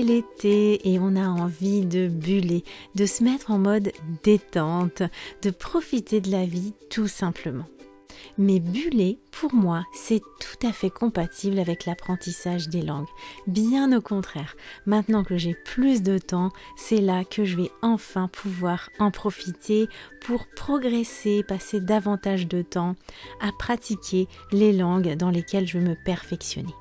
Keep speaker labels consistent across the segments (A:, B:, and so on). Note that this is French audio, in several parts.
A: l'été et on a envie de buller, de se mettre en mode détente, de profiter de la vie tout simplement. Mais buller, pour moi, c'est tout à fait compatible avec l'apprentissage des langues. Bien au contraire, maintenant que j'ai plus de temps, c'est là que je vais enfin pouvoir en profiter pour progresser, passer davantage de temps à pratiquer les langues dans lesquelles je veux me perfectionner.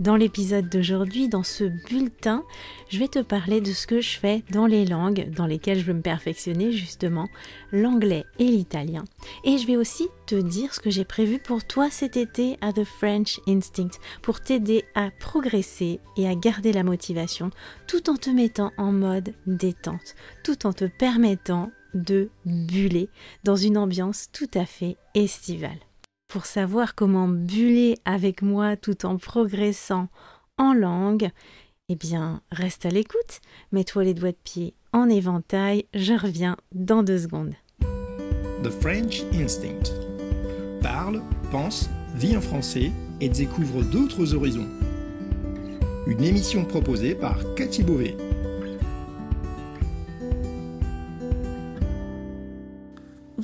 A: Dans l'épisode d'aujourd'hui, dans ce bulletin, je vais te parler de ce que je fais dans les langues dans lesquelles je veux me perfectionner, justement, l'anglais et l'italien. Et je vais aussi te dire ce que j'ai prévu pour toi cet été à The French Instinct, pour t'aider à progresser et à garder la motivation, tout en te mettant en mode détente, tout en te permettant de buller dans une ambiance tout à fait estivale. Pour savoir comment buller avec moi tout en progressant en langue, eh bien, reste à l'écoute, mets-toi les doigts de pied en éventail, je reviens dans deux secondes.
B: The French Instinct. Parle, pense, vis en français et découvre d'autres horizons. Une émission proposée par Cathy Beauvais.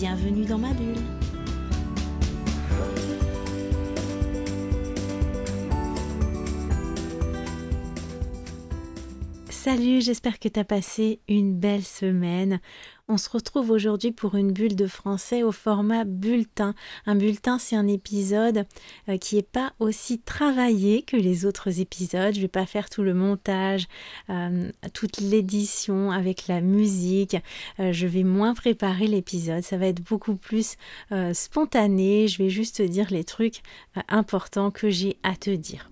A: Bienvenue dans ma bulle. Salut, j'espère que tu as passé une belle semaine. On se retrouve aujourd'hui pour une bulle de français au format bulletin. Un bulletin, c'est un épisode euh, qui n'est pas aussi travaillé que les autres épisodes. Je ne vais pas faire tout le montage, euh, toute l'édition avec la musique. Euh, je vais moins préparer l'épisode. Ça va être beaucoup plus spontané. Je vais juste dire les trucs importants que j'ai à te dire.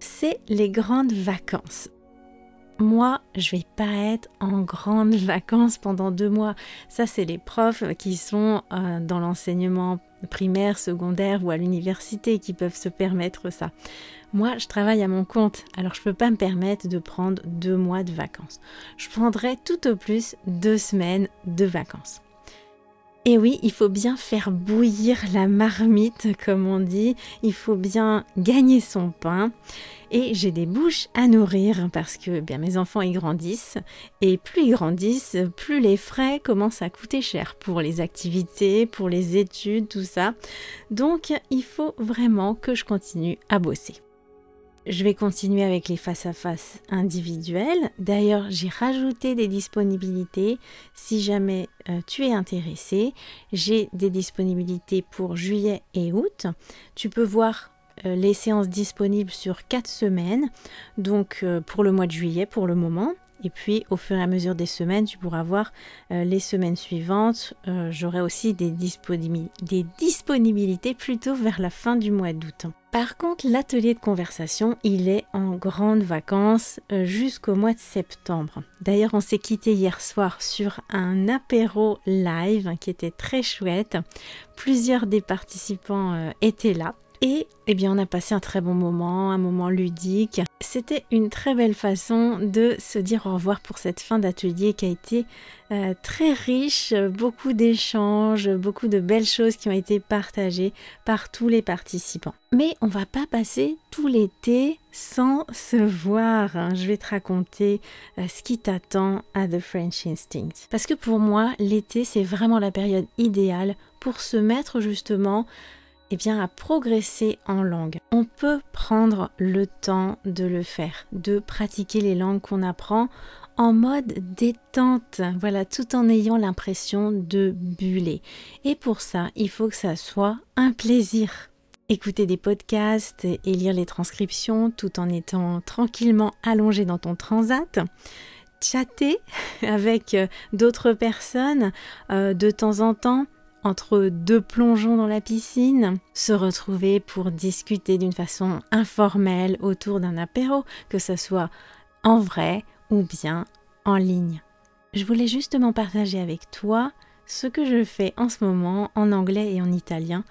A: C'est les grandes vacances moi, je vais pas être en grandes vacances pendant deux mois. Ça, c'est les profs qui sont euh, dans l'enseignement primaire, secondaire ou à l'université qui peuvent se permettre ça. Moi, je travaille à mon compte, alors je ne peux pas me permettre de prendre deux mois de vacances. Je prendrai tout au plus deux semaines de vacances. Et oui, il faut bien faire bouillir la marmite, comme on dit. Il faut bien gagner son pain. Et j'ai des bouches à nourrir parce que bien mes enfants y grandissent. Et plus ils grandissent, plus les frais commencent à coûter cher pour les activités, pour les études, tout ça. Donc il faut vraiment que je continue à bosser. Je vais continuer avec les face-à-face individuels. D'ailleurs, j'ai rajouté des disponibilités. Si jamais euh, tu es intéressé, j'ai des disponibilités pour juillet et août. Tu peux voir euh, les séances disponibles sur 4 semaines, donc euh, pour le mois de juillet pour le moment. Et puis au fur et à mesure des semaines, tu pourras voir les semaines suivantes. J'aurai aussi des, disponibilités plutôt vers la fin du mois d'août. Par contre, l'atelier de conversation, il est en grandes vacances euh, jusqu'au mois de septembre. D'ailleurs, on s'est quitté hier soir sur un apéro live qui était très chouette. Plusieurs des participants euh, étaient là. Et eh bien, on a passé un très bon moment, un moment ludique. C'était une très belle façon de se dire au revoir pour cette fin d'atelier qui a été euh, très riche, beaucoup d'échanges, beaucoup de belles choses qui ont été partagées par tous les participants. Mais on va pas passer tout l'été sans se voir. Hein. Je vais te raconter euh, ce qui t'attend à The French Instinct. Parce que pour moi, l'été, c'est vraiment la période idéale pour se mettre justement eh bien, à progresser en langue. On peut prendre le temps de le faire, de pratiquer les langues qu'on apprend en mode détente, voilà, tout en ayant l'impression de buller. Et pour ça, il faut que ça soit un plaisir. Écouter des podcasts et lire les transcriptions tout en étant tranquillement allongé dans ton transat chatter avec d'autres personnes euh, de temps en temps, entre deux plongeons dans la piscine, se retrouver pour discuter d'une façon informelle autour d'un apéro, que ce soit en vrai ou bien en ligne. Je voulais justement partager avec toi ce que je fais en ce moment en anglais et en italien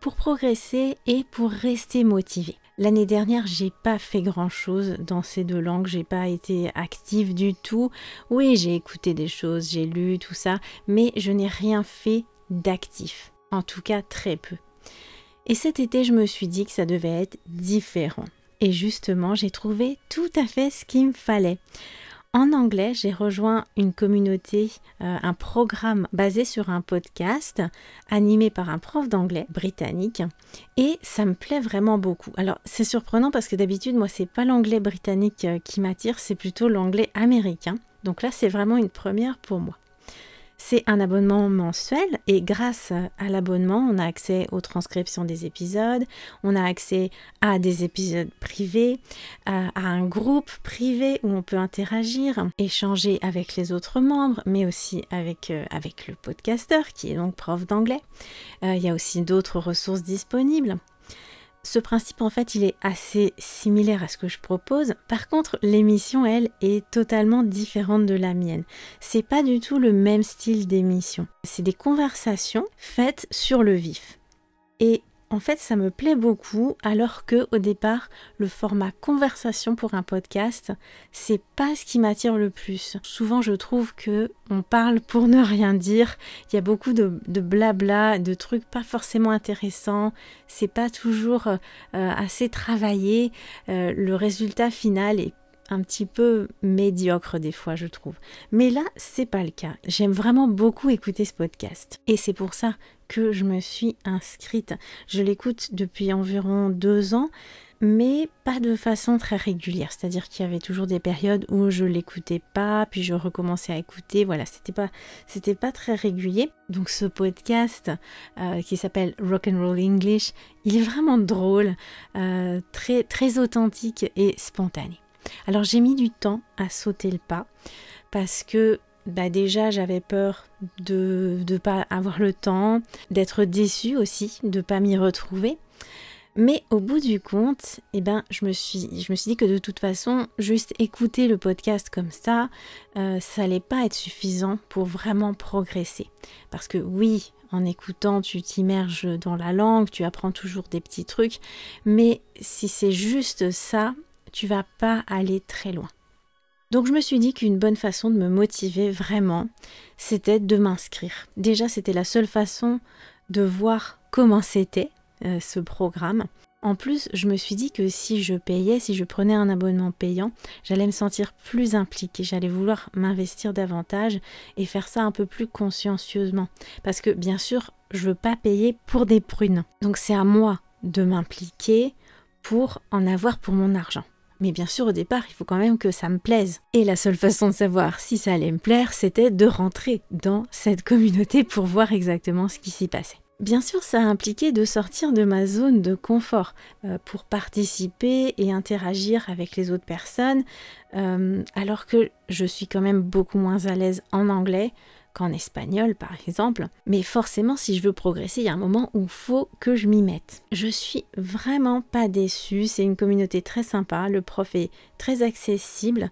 A: pour progresser et pour rester motivé. L'année dernière, j'ai pas fait grand chose dans ces deux langues, j'ai pas été active du tout. Oui, j'ai écouté des choses, j'ai lu tout ça, mais je n'ai rien fait d'actif. En tout cas, très peu. Et cet été, je me suis dit que ça devait être différent. Et justement, j'ai trouvé tout à fait ce qu'il me fallait. En anglais, j'ai rejoint une communauté, euh, un programme basé sur un podcast animé par un prof d'anglais britannique et ça me plaît vraiment beaucoup. Alors, c'est surprenant parce que d'habitude, moi, c'est pas l'anglais britannique euh, qui m'attire, c'est plutôt l'anglais américain. Donc là, c'est vraiment une première pour moi. C'est un abonnement mensuel et grâce à l'abonnement, on a accès aux transcriptions des épisodes, on a accès à des épisodes privés, à, un groupe privé où on peut interagir, échanger avec les autres membres, mais aussi avec, euh, le podcasteur qui est donc prof d'anglais. Euh, il y a aussi d'autres ressources disponibles. Ce principe, en fait, il est assez similaire à ce que je propose. Par contre, l'émission, elle, est totalement différente de la mienne. C'est pas du tout le même style d'émission. C'est des conversations faites sur le vif. Et en fait, ça me plaît beaucoup, alors que au départ, le format conversation pour un podcast, c'est pas ce qui m'attire le plus. Souvent, je trouve que on parle pour ne rien dire. Il y a beaucoup de, blabla, de trucs pas forcément intéressants. C'est pas toujours euh, assez travaillé. Euh, le résultat final est un petit peu médiocre des fois, je trouve. Mais là, c'est pas le cas. J'aime vraiment beaucoup écouter ce podcast. Et c'est pour ça que je me suis inscrite. Je l'écoute depuis environ deux ans mais pas de façon très régulière. C'est-à-dire qu'il y avait toujours des périodes où je l'écoutais pas, puis je recommençais à écouter. Voilà, c'était pas, pas très régulier. Donc ce podcast euh, qui s'appelle Rock and Roll English, il est vraiment drôle, euh, très très authentique et spontané. Alors j'ai mis du temps à sauter le pas parce que bah déjà j'avais peur de ne pas avoir le temps, d'être déçue aussi, de ne pas m'y retrouver. Mais au bout du compte, eh ben, je, me suis, dit que de toute façon, juste écouter le podcast comme ça, euh, ça n'allait pas être suffisant pour vraiment progresser. Parce que oui, en écoutant, tu t'immerges dans la langue, tu apprends toujours des petits trucs, mais si c'est juste ça, tu vas pas aller très loin. Donc je me suis dit qu'une bonne façon de me motiver vraiment, c'était de m'inscrire. Déjà, c'était la seule façon de voir comment c'était euh, ce programme. En plus, je me suis dit que si je payais, si je prenais un abonnement payant, j'allais me sentir plus impliquée, j'allais vouloir m'investir davantage et faire ça un peu plus consciencieusement. Parce que bien sûr, je veux pas payer pour des prunes. Donc c'est à moi de m'impliquer pour en avoir pour mon argent. Mais bien sûr, au départ, il faut quand même que ça me plaise. Et la seule façon de savoir si ça allait me plaire, c'était de rentrer dans cette communauté pour voir exactement ce qui s'y passait. Bien sûr, ça a impliqué de sortir de ma zone de confort euh, pour participer et interagir avec les autres personnes, euh, alors que je suis quand même beaucoup moins à l'aise en anglais qu'en espagnol par exemple. Mais forcément, si je veux progresser, il y a un moment où il faut que je m'y mette. Je suis vraiment pas déçue, c'est une communauté très sympa, le prof est très accessible.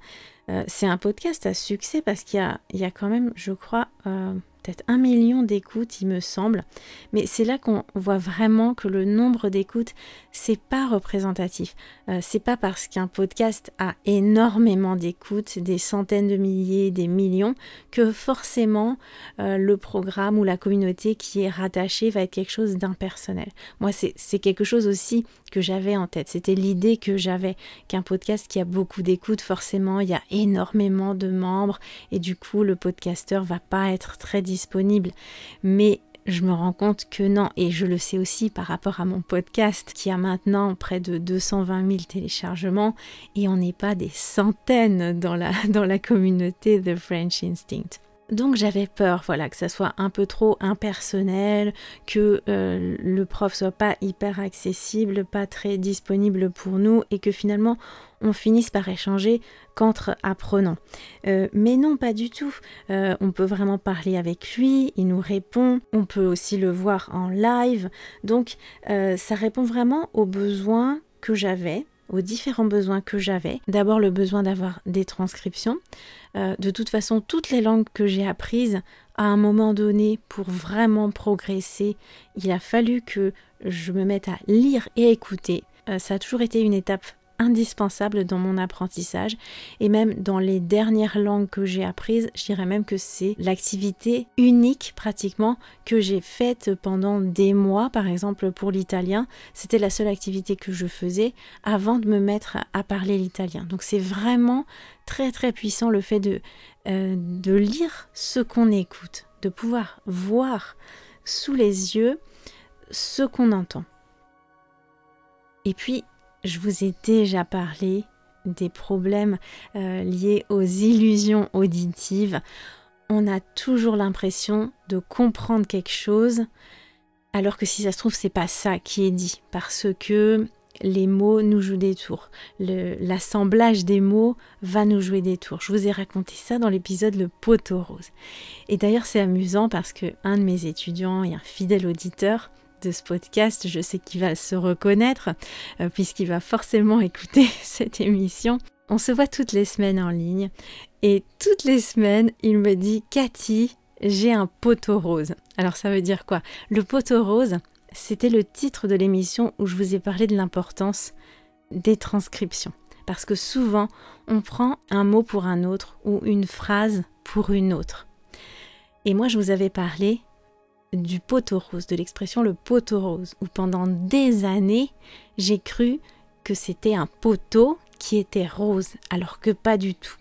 A: Euh, c'est un podcast à succès parce qu'il y, a, quand même, je crois, euh, peut-être un million d'écoutes, il me semble. Mais c'est là qu'on voit vraiment que le nombre d'écoutes, c'est pas représentatif. Euh, c'est pas parce qu'un podcast a énormément d'écoutes, des centaines de milliers, des millions, que forcément euh, le programme ou la communauté qui est rattachée va être quelque chose d'impersonnel. Moi, c'est quelque chose aussi que j'avais en tête. C'était l'idée que j'avais qu'un podcast qui a beaucoup d'écoutes, forcément, il y a énormément de membres et du coup, le podcasteur va pas être très disponible. Mais je me rends compte que non, et je le sais aussi par rapport à mon podcast qui a maintenant près de 220 000 téléchargements, et on n'est pas des centaines dans la, dans la communauté The French Instinct. Donc j'avais peur, voilà, que ça soit un peu trop impersonnel, que euh, le prof soit pas hyper accessible, pas très disponible pour nous, et que finalement on finisse par échanger qu'entre apprenants. Euh, mais non, pas du tout. Euh, on peut vraiment parler avec lui, il nous répond, on peut aussi le voir en live. Donc ça répond vraiment aux besoins que j'avais aux différents besoins que j'avais. D'abord le besoin d'avoir des transcriptions. Euh, de toute façon, toutes les langues que j'ai apprises, à un moment donné, pour vraiment progresser, il a fallu que je me mette à lire et écouter. Euh, ça a toujours été une étape indispensable dans mon apprentissage et même dans les dernières langues que j'ai apprises, je dirais même que c'est l'activité unique pratiquement que j'ai faite pendant des mois, par exemple pour l'italien, c'était la seule activité que je faisais avant de me mettre à parler l'italien. Donc c'est vraiment très très puissant le fait de, euh, de lire ce qu'on écoute, de pouvoir voir sous les yeux ce qu'on entend. Et puis, je vous ai déjà parlé des problèmes euh, liés aux illusions auditives. On a toujours l'impression de comprendre quelque chose, alors que si ça se trouve, c'est pas ça qui est dit, parce que les mots nous jouent des tours. L'assemblage des mots va nous jouer des tours. Je vous ai raconté ça dans l'épisode Le poteau rose. Et d'ailleurs, c'est amusant parce que un de mes étudiants et un fidèle auditeur de ce podcast, je sais qu'il va se reconnaître euh, puisqu'il va forcément écouter cette émission. On se voit toutes les semaines en ligne et toutes les semaines, il me dit Cathy, j'ai un poteau rose. Alors ça veut dire quoi? Le poteau rose, c'était le titre de l'émission où je vous ai parlé de l'importance des transcriptions. Parce que souvent, on prend un mot pour un autre ou une phrase pour une autre. Et moi, je vous avais parlé du poteau rose, de l'expression le poteau rose, où pendant des années, j'ai cru que c'était un poteau qui était rose, alors que pas du tout.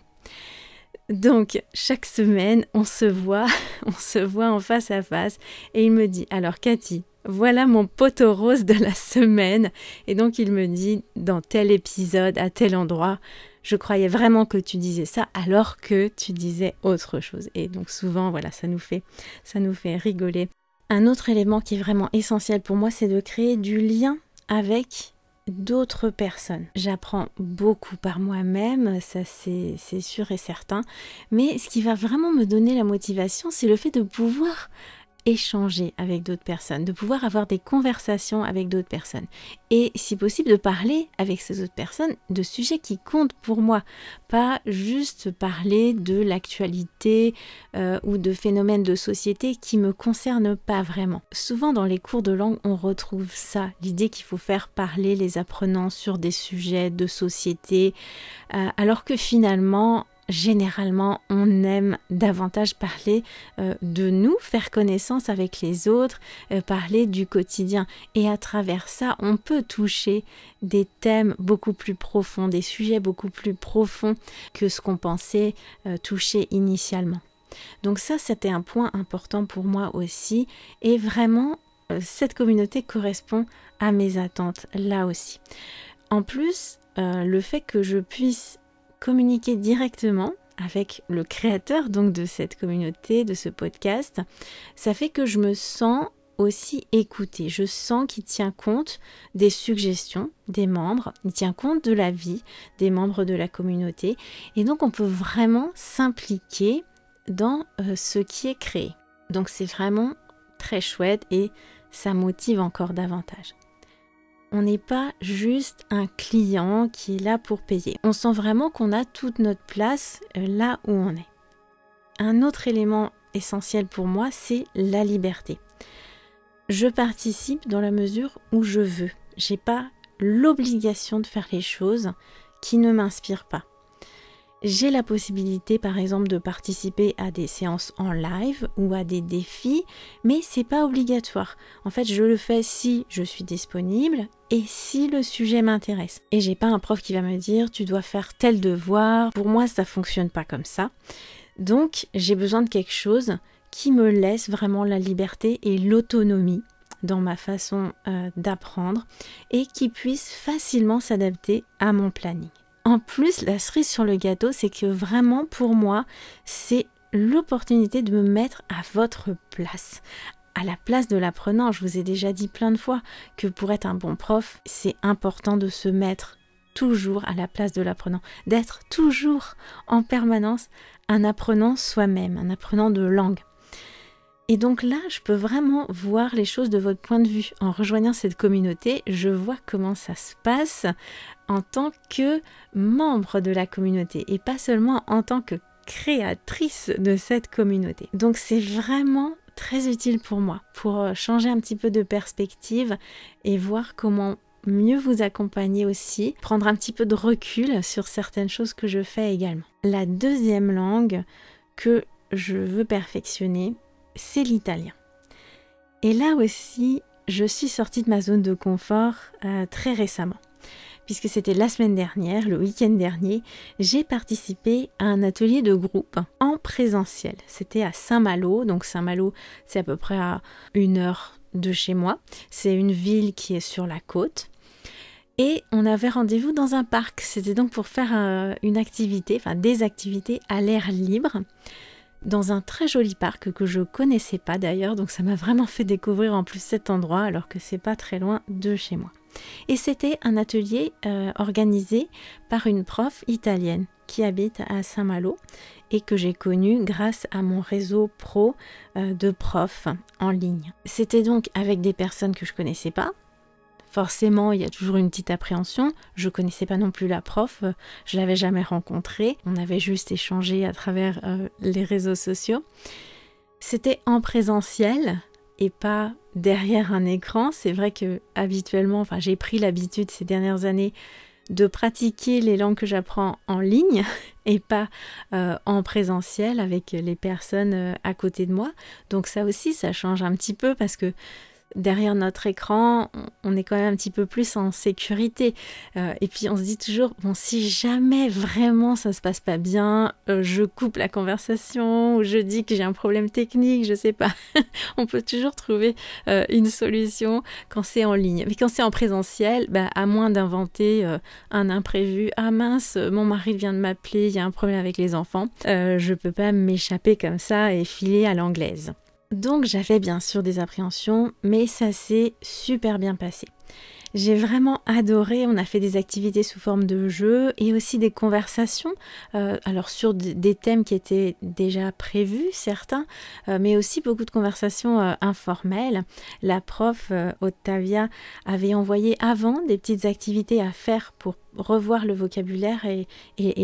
A: Donc, chaque semaine, on se voit, on se voit en face à face, et il me dit, alors Cathy, voilà mon poteau rose de la semaine. Et donc, il me dit, dans tel épisode, à tel endroit, je croyais vraiment que tu disais ça alors que tu disais autre chose. Et donc souvent, voilà, ça nous fait, ça nous fait rigoler. Un autre élément qui est vraiment essentiel pour moi, c'est de créer du lien avec d'autres personnes. J'apprends beaucoup par moi-même, ça c'est sûr et certain, mais ce qui va vraiment me donner la motivation, c'est le fait de pouvoir échanger avec d'autres personnes, de pouvoir avoir des conversations avec d'autres personnes et si possible de parler avec ces autres personnes de sujets qui comptent pour moi, pas juste parler de l'actualité euh, ou de phénomènes de société qui me concernent pas vraiment. Souvent dans les cours de langue on retrouve ça, l'idée qu'il faut faire parler les apprenants sur des sujets de société euh, alors que finalement généralement, on aime davantage parler euh, de nous, faire connaissance avec les autres, euh, parler du quotidien. Et à travers ça, on peut toucher des thèmes beaucoup plus profonds, des sujets beaucoup plus profonds que ce qu'on pensait euh, toucher initialement. Donc ça, c'était un point important pour moi aussi. Et vraiment, cette communauté correspond à mes attentes là aussi. En plus, le fait que je puisse communiquer directement avec le créateur donc de cette communauté, de ce podcast, ça fait que je me sens aussi écoutée. Je sens qu'il tient compte des suggestions des membres, il tient compte de la vie des membres de la communauté et donc on peut vraiment s'impliquer dans euh, ce qui est créé. Donc c'est vraiment très chouette et ça motive encore davantage on n'est pas juste un client qui est là pour payer. On sent vraiment qu'on a toute notre place euh, là où on est. Un autre élément essentiel pour moi, c'est la liberté. Je participe dans la mesure où je veux. J'ai pas l'obligation de faire les choses qui ne m'inspirent pas. J'ai la possibilité par exemple de participer à des séances en live ou à des défis, mais c'est pas obligatoire. En fait, je le fais si je suis disponible et si le sujet m'intéresse. Et j'ai pas un prof qui va me dire tu dois faire tel devoir. Pour moi, ça fonctionne pas comme ça. Donc, j'ai besoin de quelque chose qui me laisse vraiment la liberté et l'autonomie dans ma façon euh, d'apprendre et qui puisse facilement s'adapter à mon planning. En plus, la cerise sur le gâteau, c'est que vraiment pour moi, c'est l'opportunité de me mettre à votre place, à la place de l'apprenant. Je vous ai déjà dit plein de fois que pour être un bon prof, c'est important de se mettre toujours à la place de l'apprenant, d'être toujours en permanence un apprenant soi-même, un apprenant de langue. Et donc là, je peux vraiment voir les choses de votre point de vue. En rejoignant cette communauté, je vois comment ça se passe en tant que membre de la communauté et pas seulement en tant que créatrice de cette communauté. Donc c'est vraiment très utile pour moi, pour euh, changer un petit peu de perspective et voir comment mieux vous accompagner aussi, prendre un petit peu de recul sur certaines choses que je fais également. La deuxième langue que je veux perfectionner, c'est l'italien. Et là aussi, je suis sortie de ma zone de confort euh, très récemment puisque c'était la semaine dernière, le week-end dernier, j'ai participé à un atelier de groupe en présentiel. C'était à Saint-Malo, donc Saint-Malo c'est à peu près à une heure de chez moi. C'est une ville qui est sur la côte. Et on avait rendez-vous dans un parc. C'était donc pour faire euh, une activité, enfin des activités à l'air libre dans un très joli parc que je connaissais pas d'ailleurs, donc ça m'a vraiment fait découvrir en plus cet endroit alors que c'est pas très loin de chez moi. Et c'était un atelier euh, organisé par une prof italienne qui habite à Saint-Malo et que j'ai connue grâce à mon réseau pro euh, de profs en ligne. C'était donc avec des personnes que je connaissais pas, Forcément, il y a toujours une petite appréhension. Je connaissais pas non plus la prof, je l'avais jamais rencontrée. On avait juste échangé à travers euh, les réseaux sociaux. C'était en présentiel et pas derrière un écran. C'est vrai que habituellement, enfin, j'ai pris l'habitude ces dernières années de pratiquer les langues que j'apprends en ligne et pas euh, en présentiel avec les personnes euh, à côté de moi. Donc ça aussi, ça change un petit peu parce que derrière notre écran, on est quand même un petit peu plus en sécurité. Euh, et puis on se dit toujours, bon, si jamais vraiment ça se passe pas bien, euh, je coupe la conversation ou je dis que j'ai un problème technique, je sais pas. on peut toujours trouver euh, une solution quand c'est en ligne. Mais quand c'est en présentiel, bah, à moins d'inventer un imprévu, ah mince, mon mari vient de m'appeler, il y a un problème avec les enfants, je peux pas m'échapper comme ça et filer à l'anglaise. Donc j'avais bien sûr des appréhensions, mais ça s'est super bien passé. J'ai vraiment adoré, on a fait des activités sous forme de jeux et aussi des conversations, euh, alors sur des thèmes qui étaient déjà prévus, certains, euh, mais aussi beaucoup de conversations euh, informelles. La prof Octavia avait envoyé avant des petites activités à faire pour revoir le vocabulaire et,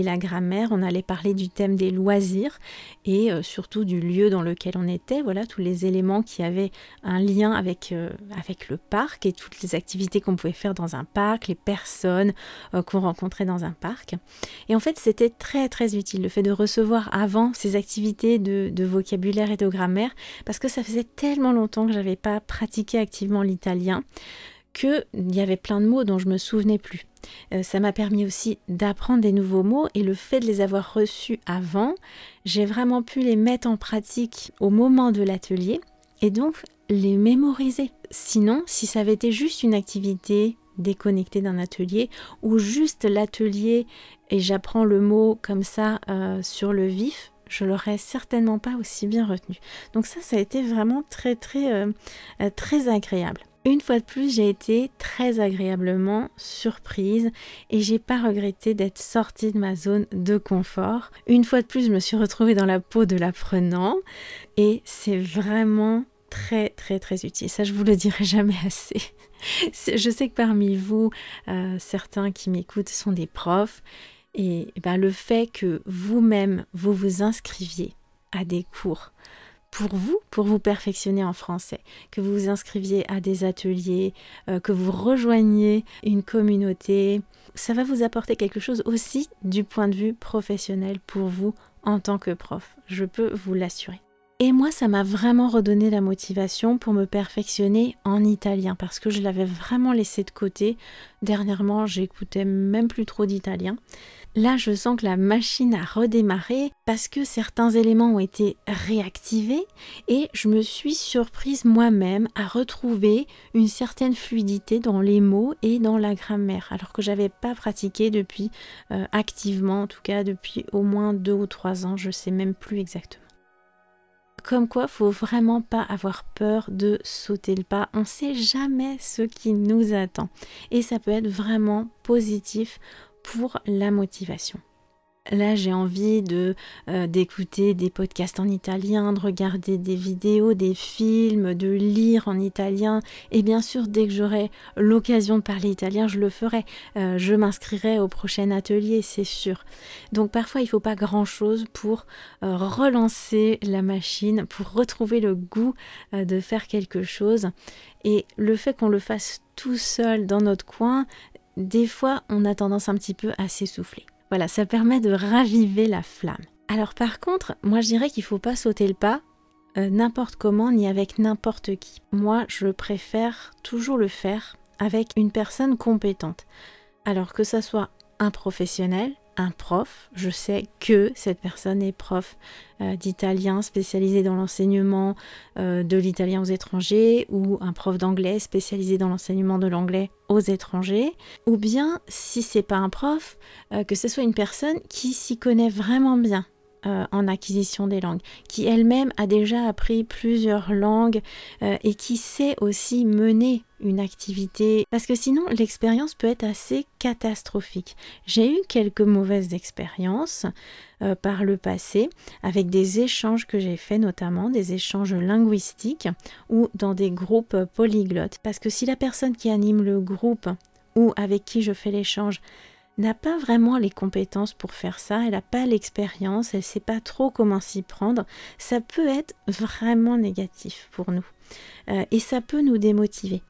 A: la grammaire. On allait parler du thème des loisirs et euh, surtout du lieu dans lequel on était. Voilà, tous les éléments qui avaient un lien avec, euh, avec le parc et toutes les activités qu'on pouvait faire dans un parc, les personnes euh, qu'on rencontrait dans un parc. Et en fait, c'était très très utile le fait de recevoir avant ces activités de, de vocabulaire et de grammaire parce que ça faisait tellement longtemps que j'avais pas pratiqué activement l'italien qu'il y avait plein de mots dont je me souvenais plus. Euh, ça m'a permis aussi d'apprendre des nouveaux mots et le fait de les avoir reçus avant, j'ai vraiment pu les mettre en pratique au moment de l'atelier et donc les mémoriser. Sinon, si ça avait été juste une activité déconnectée d'un atelier ou juste l'atelier et j'apprends le mot comme ça euh, sur le vif, je l'aurais certainement pas aussi bien retenu. Donc ça, ça a été vraiment très très euh, très agréable. Une fois de plus, j'ai été très agréablement surprise et j'ai pas regretté d'être sortie de ma zone de confort. Une fois de plus, je me suis retrouvée dans la peau de l'apprenant et c'est vraiment très très très utile. Ça, je vous le dirai jamais assez. Je sais que parmi vous, euh, certains qui m'écoutent sont des profs et ben, le fait que vous-même vous vous inscriviez à des cours pour vous, pour vous perfectionner en français, que vous vous inscriviez à des ateliers, euh, que vous rejoigniez une communauté. Ça va vous apporter quelque chose aussi du point de vue professionnel pour vous en tant que prof. Je peux vous l'assurer. Et moi, ça m'a vraiment redonné la motivation pour me perfectionner en italien parce que je l'avais vraiment laissé de côté. Dernièrement, j'écoutais même plus trop d'italien. Là, je sens que la machine a redémarré parce que certains éléments ont été réactivés et je me suis surprise moi-même à retrouver une certaine fluidité dans les mots et dans la grammaire, alors que j'avais pas pratiqué depuis euh, activement, en tout cas depuis au moins deux ou trois ans, je sais même plus exactement. Comme quoi, faut vraiment pas avoir peur de sauter le pas. On sait jamais ce qui nous attend et ça peut être vraiment positif pour la motivation. Là j'ai envie euh, d'écouter des podcasts en italien, de regarder des vidéos, des films, de lire en italien. Et bien sûr, dès que j'aurai l'occasion de parler italien, je le ferai. Euh, je m'inscrirai au prochain atelier, c'est sûr. Donc parfois, il ne faut pas grand-chose pour euh, relancer la machine, pour retrouver le goût de faire quelque chose. Et le fait qu'on le fasse tout seul dans notre coin, des fois, on a tendance un petit peu à s'essouffler. Voilà, ça permet de raviver la flamme. Alors par contre, moi je dirais qu'il ne faut pas sauter le pas euh, n'importe comment ni avec n'importe qui. Moi, je préfère toujours le faire avec une personne compétente. Alors que ça soit un professionnel, un prof. Je sais que cette personne est prof euh, d'italien spécialisé dans l'enseignement euh, de l'italien aux étrangers ou un prof d'anglais spécialisé dans l'enseignement de l'anglais aux étrangers. Ou bien, si c'est pas un prof, euh, que ce soit une personne qui s'y connaît vraiment bien euh, en acquisition des langues, qui elle-même a déjà appris plusieurs langues euh, et qui sait aussi mener une activité parce que sinon l'expérience peut être assez catastrophique. J'ai eu quelques mauvaises expériences euh, par le passé avec des échanges que j'ai faits notamment des échanges linguistiques ou dans des groupes polyglottes parce que si la personne qui anime le groupe ou avec qui je fais l'échange n'a pas vraiment les compétences pour faire ça, elle n'a pas l'expérience, elle ne sait pas trop comment s'y prendre, ça peut être vraiment négatif pour nous. Euh, et ça peut nous démotiver.